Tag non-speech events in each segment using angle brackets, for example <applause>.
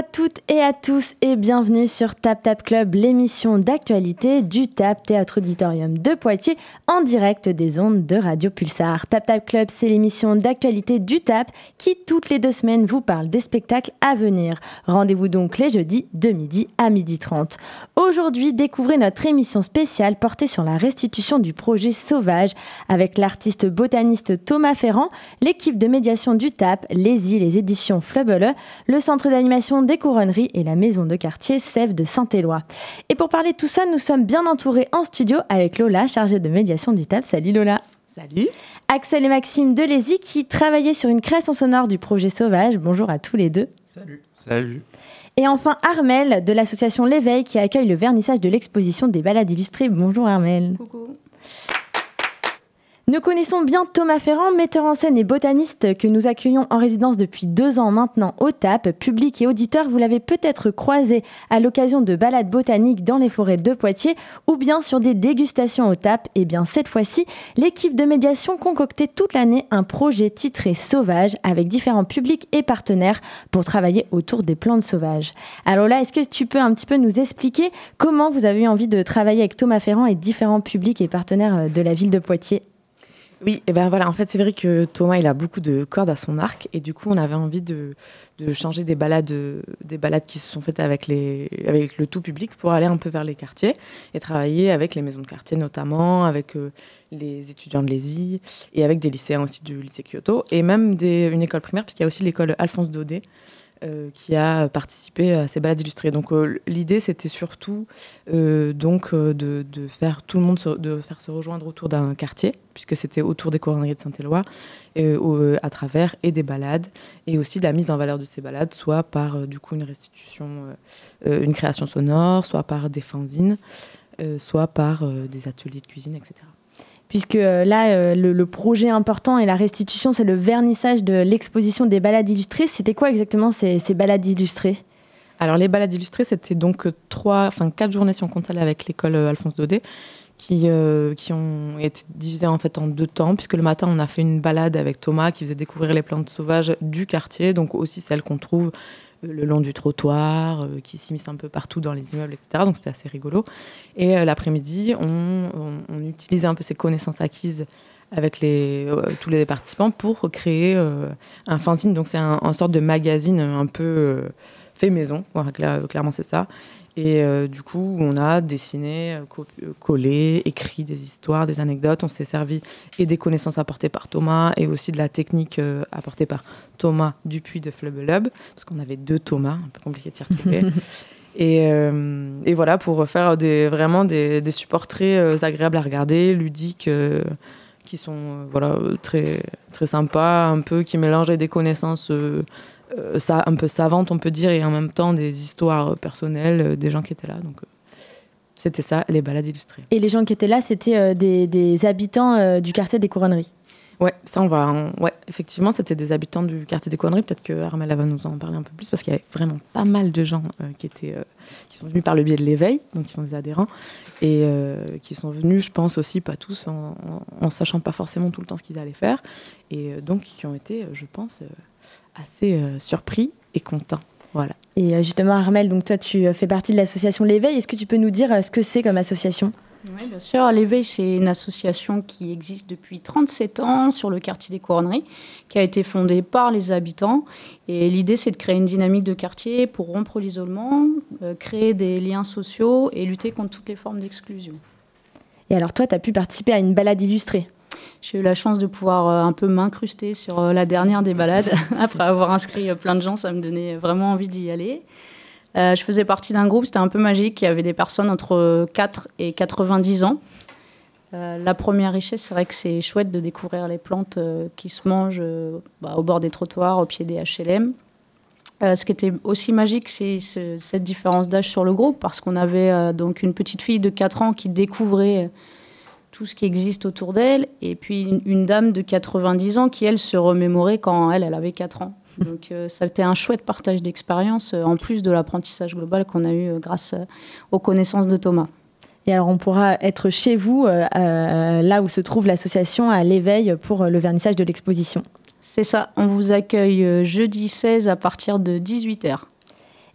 À toutes et à tous et bienvenue sur Tap Tap Club, l'émission d'actualité du TAP Théâtre Auditorium de Poitiers en direct des ondes de Radio Pulsar. Tap Tap Club, c'est l'émission d'actualité du TAP qui toutes les deux semaines vous parle des spectacles à venir. Rendez-vous donc les jeudis de midi à midi 30. Aujourd'hui, découvrez notre émission spéciale portée sur la restitution du projet Sauvage avec l'artiste botaniste Thomas Ferrand, l'équipe de médiation du TAP, les îles, les éditions Fleubele, le centre d'animation des couronneries et la maison de quartier Sèvres de Saint-Éloi. Et pour parler de tout ça, nous sommes bien entourés en studio avec Lola, chargée de médiation du TAP. Salut Lola. Salut. Axel et Maxime Delézy qui travaillaient sur une création sonore du projet Sauvage. Bonjour à tous les deux. Salut. Salut. Et enfin Armel de l'association L'éveil qui accueille le vernissage de l'exposition des balades illustrées. Bonjour Armel. Coucou. Nous connaissons bien Thomas Ferrand, metteur en scène et botaniste que nous accueillons en résidence depuis deux ans maintenant au TAP. Public et auditeur, vous l'avez peut-être croisé à l'occasion de balades botaniques dans les forêts de Poitiers ou bien sur des dégustations au TAP. Et bien cette fois-ci, l'équipe de médiation concoctait toute l'année un projet titré Sauvage avec différents publics et partenaires pour travailler autour des plantes sauvages. Alors là, est-ce que tu peux un petit peu nous expliquer comment vous avez eu envie de travailler avec Thomas Ferrand et différents publics et partenaires de la ville de Poitiers? Oui, et ben voilà, en fait, c'est vrai que Thomas, il a beaucoup de cordes à son arc, et du coup, on avait envie de, de changer des balades, des balades qui se sont faites avec, les, avec le tout public pour aller un peu vers les quartiers et travailler avec les maisons de quartier, notamment avec euh, les étudiants de l'ESI et avec des lycéens aussi du lycée Kyoto, et même des, une école primaire, puisqu'il y a aussi l'école Alphonse Daudet, qui a participé à ces balades illustrées. Donc euh, l'idée c'était surtout euh, donc de, faire tout le monde se, de faire se rejoindre autour d'un quartier puisque c'était autour des couronneries de Saint-Éloi à travers et des balades et aussi de la mise en valeur de ces balades soit par du coup une restitution une création sonore soit par des fanzines soit par des ateliers de cuisine etc puisque euh, là, euh, le, projet important et la restitution, c'est le vernissage de l'exposition des balades illustrées. C'était quoi exactement ces, balades illustrées? Alors, les balades illustrées, c'était donc trois, enfin quatre journées si on compte celle avec l'école euh, Alphonse Daudet. Qui, qui ont été divisées en fait en deux temps, puisque le matin on a fait une balade avec Thomas qui faisait découvrir les plantes sauvages du quartier, donc aussi celles qu'on trouve le long du trottoir, euh, qui s'immiscent un peu partout dans les immeubles, etc. Donc c'était assez rigolo. Et euh, l'après-midi, on, utilisait un peu ces connaissances acquises avec euh, tous les participants pour créer un fanzine. Donc c'est un, sorte de magazine un peu fait maison, clairement c'est ça. Et euh, du coup, on a dessiné, euh, euh, collé, écrit des histoires, des anecdotes. On s'est servi et des connaissances apportées par Thomas et aussi de la technique apportée par Thomas Dupuis de Flubelub, parce qu'on avait deux Thomas, un peu compliqué de s'y retrouver. <laughs> et, et, voilà, pour faire des, vraiment des, des supports très agréables à regarder, ludiques qui sont voilà très très sympas un peu qui mélangent des connaissances ça, un peu savante, on peut dire, et en même temps des histoires personnelles euh, des gens qui étaient là. Donc, euh, c'était ça, les balades illustrées. Et les gens qui étaient là, c'était des, habitants du quartier des Couronneries Ouais, ça on va. Ouais, effectivement, c'était des habitants du quartier des Couronneries. Peut-être que Armella va nous en parler un peu plus parce qu'il y avait vraiment pas mal de gens qui étaient, qui sont venus par le biais de l'éveil, donc qui sont des adhérents, et qui sont venus, je pense aussi, pas tous, en, en, sachant pas forcément tout le temps ce qu'ils allaient faire, et donc qui ont été, je pense, assez euh, surpris et content. Voilà. Et euh, justement, Armel, donc toi, tu euh, fais partie de l'association L'Éveil. Est-ce que tu peux nous dire ce que c'est comme association? Oui, bien sûr. L'Éveil, c'est une association qui existe depuis 37 ans sur le quartier des Couronneries, qui a été fondée par les habitants. Et l'idée, c'est de créer une dynamique de quartier pour rompre l'isolement, créer des liens sociaux et lutter contre toutes les formes d'exclusion. Et alors, toi, tu as pu participer à une balade illustrée j'ai eu la chance de pouvoir euh, un peu m'incruster sur euh, la dernière des balades. <laughs> Après avoir inscrit euh, plein de gens, ça me donnait vraiment envie d'y aller. je faisais partie d'un groupe, c'était un peu magique. Il y avait des personnes entre 4 et 90 ans. la première richesse, c'est vrai que c'est chouette de découvrir les plantes qui se mangent bah, au bord des trottoirs, au pied des HLM. ce qui était aussi magique, c'est cette différence d'âge sur le groupe, parce qu'on avait donc une petite fille de 4 ans qui découvrait tout ce qui existe autour d'elle, et puis une, dame de 90 ans qui, elle, se remémorait quand elle, elle avait 4 ans. <laughs> Donc euh, ça a été un chouette partage d'expérience, euh, en plus de l'apprentissage global qu'on a eu euh, grâce aux connaissances de Thomas. Et alors on pourra être chez vous, là où se trouve l'association, à l'éveil pour le vernissage de l'exposition. C'est ça, on vous accueille jeudi 16 à partir de 18h.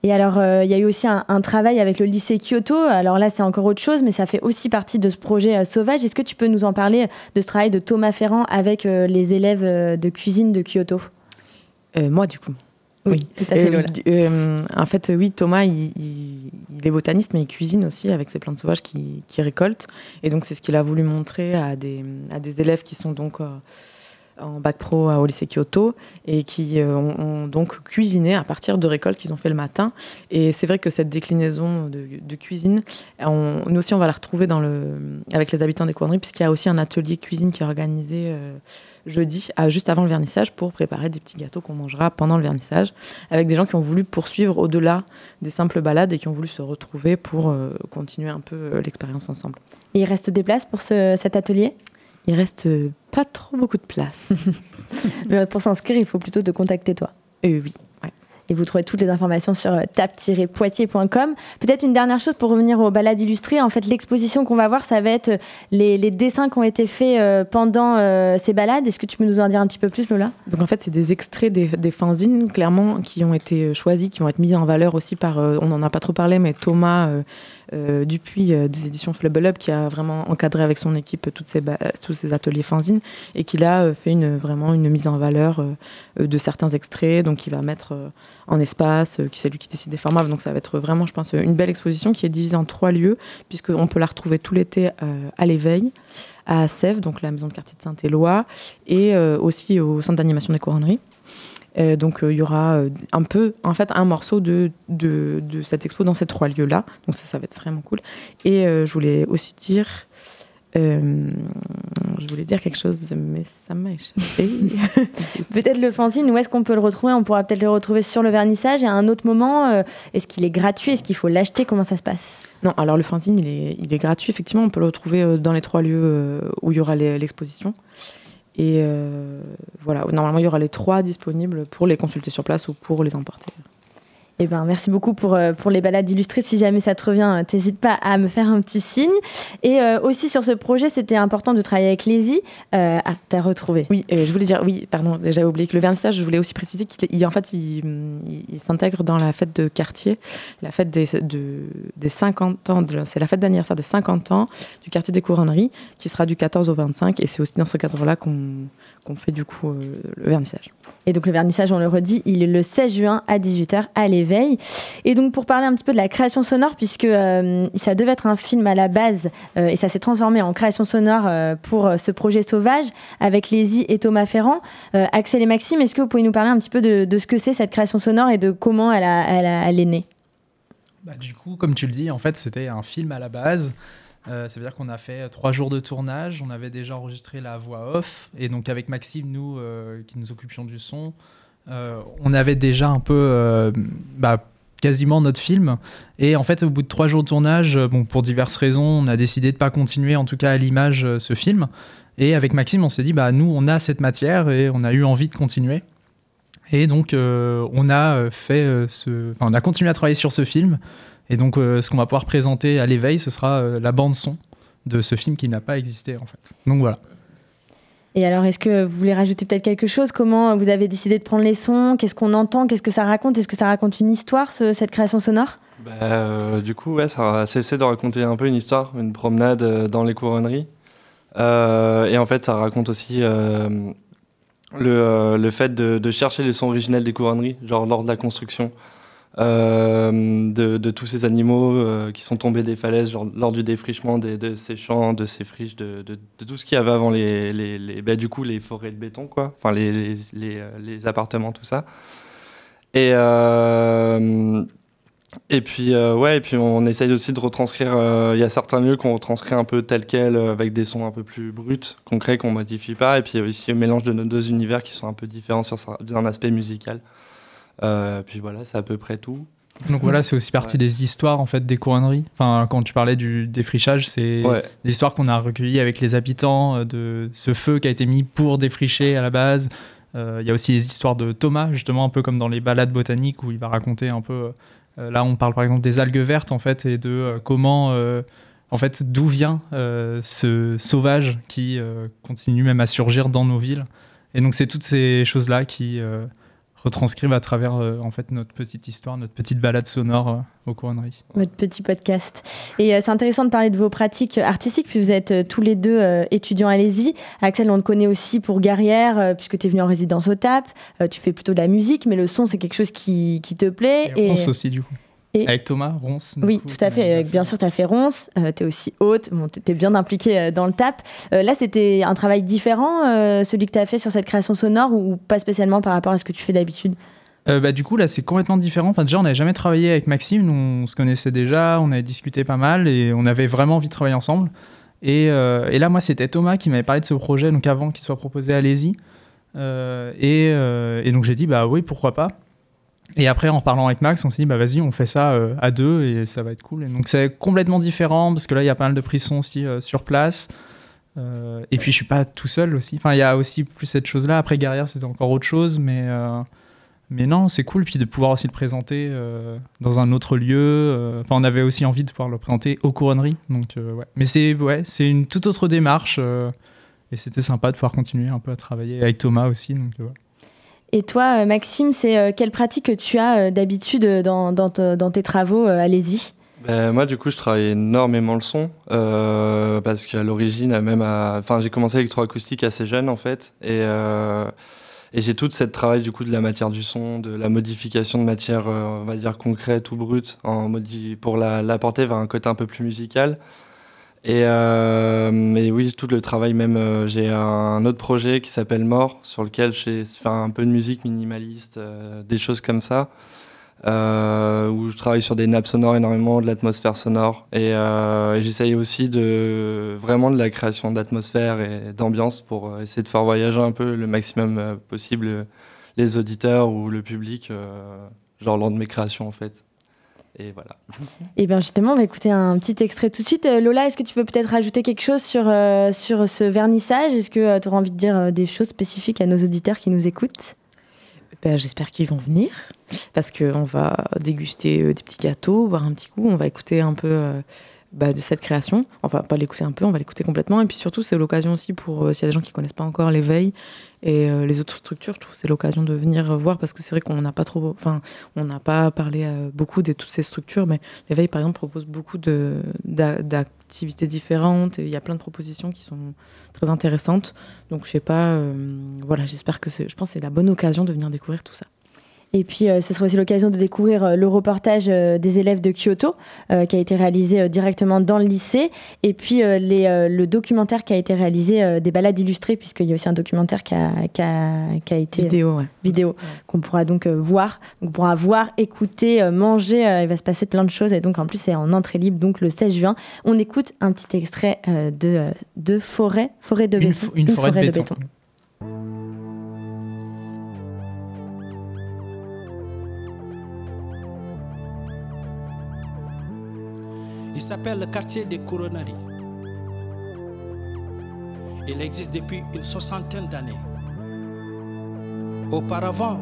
Et alors, euh, il y a eu aussi un, travail avec le lycée Kyoto. Alors là, c'est encore autre chose, mais ça fait aussi partie de ce projet euh, Sauvage. Est-ce que tu peux nous en parler de ce travail de Thomas Ferrand avec euh, les élèves de cuisine de Kyoto? Moi, du coup. Oui, tout à fait, Lola. en fait, oui, Thomas, il, est botaniste, mais il cuisine aussi avec ses plantes sauvages qu'il récolte. Et donc, c'est ce qu'il a voulu montrer à des, à des élèves qui sont donc en bac pro au lycée Kyoto et qui euh, ont, donc cuisiné à partir de récoltes qu'ils ont fait le matin. Et c'est vrai que cette déclinaison de, cuisine, nous aussi on va la retrouver dans le, avec les habitants des Couronneries puisqu'il y a aussi un atelier cuisine qui est organisé euh, jeudi, à, juste avant le vernissage, pour préparer des petits gâteaux qu'on mangera pendant le vernissage, avec des gens qui ont voulu poursuivre au-delà des simples balades et qui ont voulu se retrouver pour euh, continuer un peu l'expérience ensemble. Et il reste des places pour cet atelier? Il reste pas trop beaucoup de place. <laughs> Mais pour s'inscrire, il faut plutôt te contacter toi. Euh, oui. Et vous trouvez toutes les informations sur euh, tap-poitiers.com. Peut-être une dernière chose pour revenir aux balades illustrées. En fait, l'exposition qu'on va voir, ça va être euh, les, dessins qui ont été faits pendant ces balades. Est-ce que tu peux nous en dire un petit peu plus, Lola? Donc en fait, c'est des extraits des, des, fanzines, clairement, qui ont été choisis, qui vont être mis en valeur aussi par, on n'en a pas trop parlé, mais Thomas euh, Dupuis euh, des éditions Flubble Up qui a vraiment encadré avec son équipe tous ces ateliers fanzines et qui a euh, fait vraiment une mise en valeur de certains extraits, donc il va mettre en espace, qui c'est lui qui décide des formats, donc ça va être vraiment, je pense, une belle exposition qui est divisée en trois lieux, puisqu'on peut la retrouver tout l'été à l'éveil à Sèvres, donc la maison de quartier de Saint-Éloi, et aussi au centre d'animation des couronneries. Euh, donc euh, il y aura euh, un peu, en fait, un morceau de, de, cette expo dans ces trois lieux-là. Donc ça, ça va être vraiment cool. Et je voulais aussi dire, je voulais dire quelque chose, mais ça m'a échappé. <laughs> peut-être le fanzine, où est-ce qu'on peut le retrouver? On pourra peut-être le retrouver sur le vernissage. Et à un autre moment, est-ce qu'il est gratuit? Est-ce qu'il faut l'acheter? Comment ça se passe? Non, alors le fanzine, il est, il est gratuit. Effectivement, on peut le retrouver dans les trois lieux où il y aura l'exposition. Et euh, voilà, normalement, il y aura les trois disponibles pour les consulter sur place ou pour les emporter. Eh ben, merci beaucoup pour, euh, pour les balades illustrées. Si jamais ça te revient, n'hésite pas à me faire un petit signe. Et euh, aussi sur ce projet, c'était important de travailler avec Lézy. Euh, ah, t'as retrouvé. Oui, je voulais dire, oui, pardon, déjà oublié que le vernissage, je voulais aussi préciser qu'il en fait, il, s'intègre dans la fête de quartier, la fête des, de, des 50 ans, c'est la fête d'anniversaire des 50 ans du quartier des couronneries, qui sera du 14 au 25. Et c'est aussi dans ce cadre-là qu'on qu'on fait du coup euh, le vernissage. Et donc le vernissage, on le redit, il est le 16 juin à 18h à Et donc pour parler un petit peu de la création sonore, puisque euh, ça devait être un film à la base euh, et ça s'est transformé en création sonore pour ce projet Sauvage avec Lézy et Thomas Ferrand. Axel et Maxime, est-ce que vous pouvez nous parler un petit peu de, ce que c'est cette création sonore et de comment elle, est née? Bah, Du coup, comme tu le dis, en fait c'était un film à la base. Euh, ça veut dire qu'on a fait trois jours de tournage, on avait déjà enregistré la voix off, et donc avec Maxime, nous euh, qui nous occupions du son, euh, on avait déjà un peu bah, quasiment notre film. Et en fait, au bout de trois jours de tournage, bon, pour diverses raisons, on a décidé de pas continuer, en tout cas à l'image, ce film. Et avec Maxime, on s'est dit, bah nous, on a cette matière et on a eu envie de continuer. Et donc, on a fait ce, on a continué à travailler sur ce film. Et donc, euh, ce qu'on va pouvoir présenter à l'éveil, ce sera euh, la bande-son de ce film qui n'a pas existé, en fait. Donc voilà. Et alors, est-ce que vous voulez rajouter peut-être quelque chose? Comment vous avez décidé de prendre les sons? Qu'est-ce qu'on entend? Qu'est-ce que ça raconte? Est-ce que ça raconte une histoire, cette création sonore? Bah, euh, Du coup, ouais, ça a cessé de raconter un peu une histoire, une promenade dans les couronneries. et en fait, ça raconte aussi le, le, fait de, de, chercher les sons originels des couronneries, genre lors de la construction. Euh, de, tous ces animaux euh, qui sont tombés des falaises lors du défrichement de ces champs, de ces friches, de, tout ce qu'il y avait avant les, bah, du coup les forêts de béton, quoi, enfin les, les, appartements, tout ça. Et euh, et puis ouais, et puis on essaye aussi de retranscrire. Il y a certains lieux qu'on retranscrit un peu tel quel, avec des sons un peu plus bruts, concrets, qu'on modifie pas. Et puis il y a aussi un mélange de nos deux univers qui sont un peu différents sur un aspect musical. Euh, puis voilà, c'est à peu près tout. Donc voilà, c'est aussi partie des histoires en fait des couronneries. Enfin, quand tu parlais du défrichage, c'est des histoires qu'on a recueillies avec les habitants euh, de ce feu qui a été mis pour défricher à la base. Euh, il y a aussi les histoires de Thomas, justement, un peu comme dans les balades botaniques où il va raconter un peu. là, on parle par exemple des algues vertes en fait et de comment en fait, d'où vient ce sauvage qui continue même à surgir dans nos villes. Et donc, c'est toutes ces choses-là qui retranscrivent à travers euh, en fait notre petite histoire, notre petite balade sonore euh, aux couronneries. Votre petit podcast. Et euh, c'est intéressant de parler de vos pratiques artistiques, puis vous êtes tous les deux étudiants à l'ESI. Axel, on te connaît aussi pour Guerrière, puisque tu es venu en résidence au TAP. tu fais plutôt de la musique, mais le son, c'est quelque chose qui, qui te plaît. Et, et... aussi, du coup. Avec Thomas, Ronce. Oui, tout à fait. Bien sûr, tu as fait Ronce. Euh, tu es aussi haute. Bon, tu es bien impliqué euh, dans le TAP. Euh, là, c'était un travail différent, celui que tu as fait sur cette création sonore, ou pas spécialement par rapport à ce que tu fais d'habitude? Bah, du coup, là, c'est complètement différent. Enfin, déjà, on n'avait jamais travaillé avec Maxime. on se connaissait déjà, on avait discuté pas mal et on avait vraiment envie de travailler ensemble. Et, et là, moi, c'était Thomas qui m'avait parlé de ce projet, donc avant qu'il soit proposé à Lézy. Et, et, donc, j'ai dit, bah oui, pourquoi pas. Et après, en parlant avec Max, on s'est dit, bah vas-y, on fait ça euh, à deux et ça va être cool. Et donc c'est complètement différent parce que là, il y a pas mal de prissons aussi euh, sur place. Euh, et puis je suis pas tout seul aussi. Enfin, il y a aussi plus cette chose-là. Après, Guerrière, c'était encore autre chose, mais, mais non, c'est cool. Puis de pouvoir aussi le présenter dans un autre lieu. Enfin, on avait aussi envie de pouvoir le présenter aux couronneries. Donc, ouais. Mais c'est ouais, une toute autre démarche. et c'était sympa de pouvoir continuer un peu à travailler avec Thomas aussi. Donc, et toi, euh, Maxime, c'est euh, quelle pratique que tu as euh, d'habitude dans, dans, tes travaux Allez-y. Ben, moi, du coup, je travaille énormément le son parce qu'à l'origine, même, enfin, j'ai commencé l'électroacoustique assez jeune en fait, et, et j'ai toute cette travail du coup de la matière du son, de la modification de matière, on va dire concrète ou brute, en pour l'apporter la, vers un côté un peu plus musical. Et euh, mais oui, tout le travail même, euh, j'ai un autre projet qui s'appelle Mort, sur lequel je fais un peu de musique minimaliste, euh, des choses comme ça, où je travaille sur des nappes sonores énormément, de l'atmosphère sonore, et, j'essaye aussi de vraiment de la création d'atmosphère et d'ambiance pour essayer de faire voyager un peu le maximum possible les auditeurs ou le public, genre lors de mes créations en fait. Et voilà. <laughs> Et bien justement, on va écouter un petit extrait tout de suite. Euh, Lola, est-ce que tu veux peut-être rajouter quelque chose sur, euh, sur ce vernissage? Est-ce que euh, tu auras envie de dire des choses spécifiques à nos auditeurs qui nous écoutent? Ben, J'espère qu'ils vont venir parce qu'on va déguster des petits gâteaux, boire un petit coup, on va écouter un peu bah, de cette création. Enfin, pas l'écouter un peu, on va l'écouter complètement. Et puis surtout, c'est l'occasion aussi pour, euh, s'il y a des gens qui connaissent pas encore l'éveil et euh, les autres structures, je trouve c'est l'occasion de venir voir parce que c'est vrai qu'on n'a pas trop, enfin, on n'a pas parlé euh, beaucoup de toutes ces structures, mais l'éveil, par exemple, propose beaucoup de, d'activités différentes et il y a plein de propositions qui sont très intéressantes. Donc, je sais pas, voilà, j'espère que c'est, je pense que c'est la bonne occasion de venir découvrir tout ça. Et puis, euh, ce sera aussi l'occasion de découvrir euh, le reportage euh, des élèves de Kyoto, qui a été réalisé directement dans le lycée. Et puis, les, le documentaire qui a été réalisé des balades illustrées, puisqu'il y a aussi un documentaire qui a, qui a, été. Vidéo, Vidéo, qu'on pourra donc voir. Donc, on pourra voir, écouter, manger. il va se passer plein de choses. Et donc, en plus, c'est en entrée libre, donc le 16 juin. On écoute un petit extrait de, de Forêt, forêt de béton. Une, forêt, de béton. Il s'appelle le quartier des Couronneries. Il existe depuis une soixantaine d'années. Auparavant,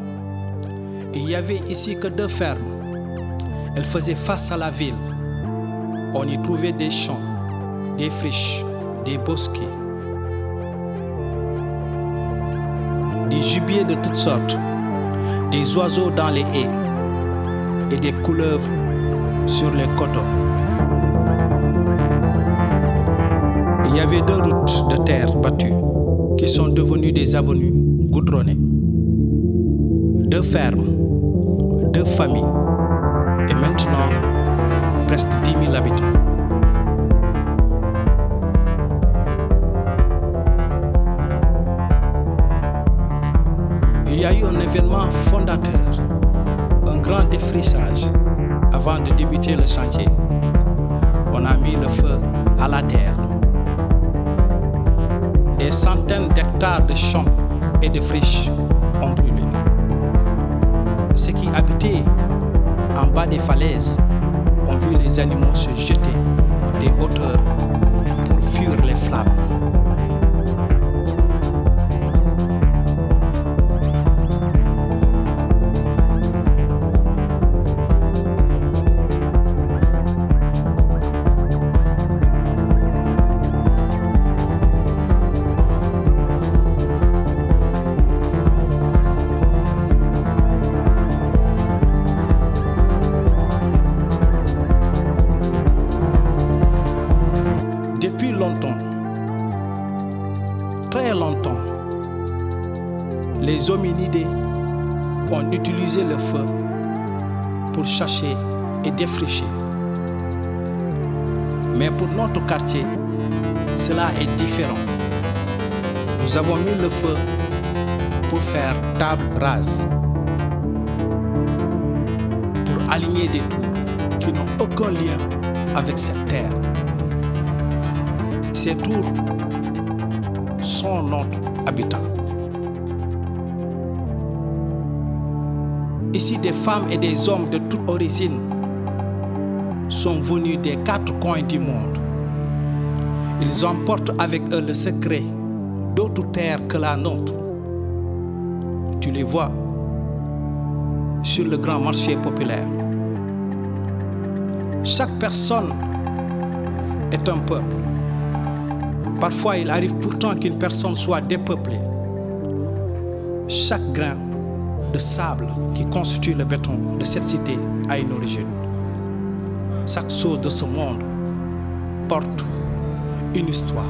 il n'y avait ici que deux fermes. Elles faisaient face à la ville. On y trouvait des champs, des friches, des bosquets, des gibiers de toutes sortes, des oiseaux dans les haies et des couleuvres sur les coteaux. Il y avait deux routes de terre battues qui sont devenues des avenues goudronnées. Deux fermes, deux familles et maintenant presque 10 000 habitants. Il y a eu un événement fondateur, un grand défrissage avant de débuter le chantier. On a mis le feu à la terre des centaines d'hectares de champs et de friches ont brûlé. Ceux qui habitaient en bas des falaises ont vu les animaux se jeter des hauteurs pour fuir les flammes. Le feu pour chercher et défricher. Mais pour notre quartier, cela est différent. Nous avons mis le feu pour faire table rase, pour aligner des tours qui n'ont aucun lien avec cette terre. Ces tours sont notre habitat. Ici, des femmes et des hommes de toute origine sont venus des quatre coins du monde. Ils emportent avec eux le secret d'autres terres que la nôtre. Tu les vois sur le grand marché populaire. Chaque personne est un peuple. Parfois, il arrive pourtant qu'une personne soit dépeuplée. Chaque grain de sable qui constitue le béton de cette cité a une origine. Chaque chose de ce monde porte une histoire.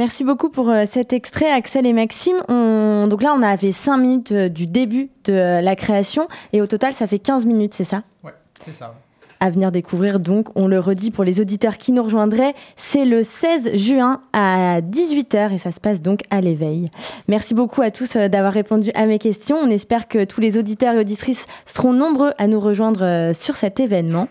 Merci beaucoup pour euh, cet extrait, Axel et Maxime. Donc là, on avait 5 minutes euh, du début de euh, la création et au total, ça fait 15 minutes, c'est ça? Ouais, c'est ça. À venir découvrir, donc, on le redit pour les auditeurs qui nous rejoindraient, c'est le 16 juin à 18h et ça se passe donc à l'éveil. Merci beaucoup à tous d'avoir répondu à mes questions. On espère que tous les auditeurs et auditrices seront nombreux à nous rejoindre sur cet événement.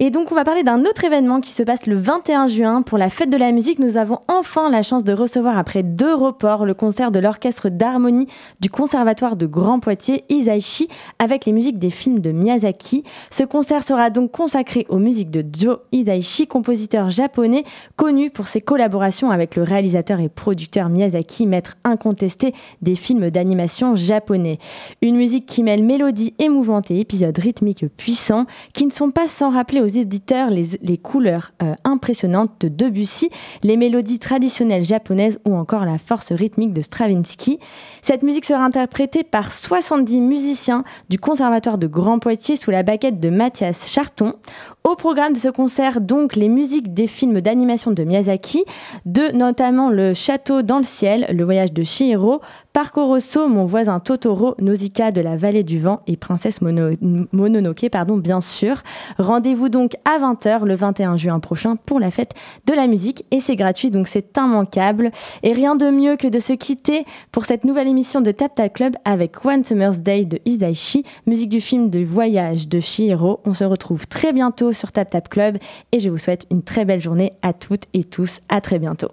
Et donc, on va parler d'un autre événement qui se passe le 21 juin. Pour la fête de la musique, nous avons enfin la chance de recevoir, après deux reports, le concert de l'orchestre d'harmonie du Conservatoire de Grand Poitiers, Isaichi, avec les musiques des films de Miyazaki. Ce concert sera donc consacré aux musiques de Joe Isaichi, compositeur japonais connu pour ses collaborations avec le réalisateur et producteur Miyazaki, maître incontesté des films d'animation japonais. Une musique qui mêle mélodie émouvante et épisodes rythmiques puissants, qui ne sont pas sans rappeler aux éditeurs les, couleurs euh, impressionnantes de Debussy, les mélodies traditionnelles japonaises ou encore la force rythmique de Stravinsky. Cette musique sera interprétée par 70 musiciens du Conservatoire de Grand Poitiers sous la baguette de Mathias Charton. Au programme de ce concert, donc, les musiques des films d'animation de Miyazaki, de notamment Le Château dans le ciel, Le voyage de Chihiro, Parco Rosso, Mon voisin Totoro, Nausicaa de la vallée du vent et Princesse Mononoke, pardon, bien sûr. Rendez-vous donc à 20h le 21 juin prochain pour la fête de la musique et c'est gratuit, donc c'est immanquable. Et rien de mieux que de se quitter pour cette nouvelle émission de Tap Tap Club avec One Summer's Day de Isaichi, musique du film de voyage de Chihiro. On se retrouve très bientôt sur Tap Tap Club et je vous souhaite une très belle journée à toutes et tous. À très bientôt.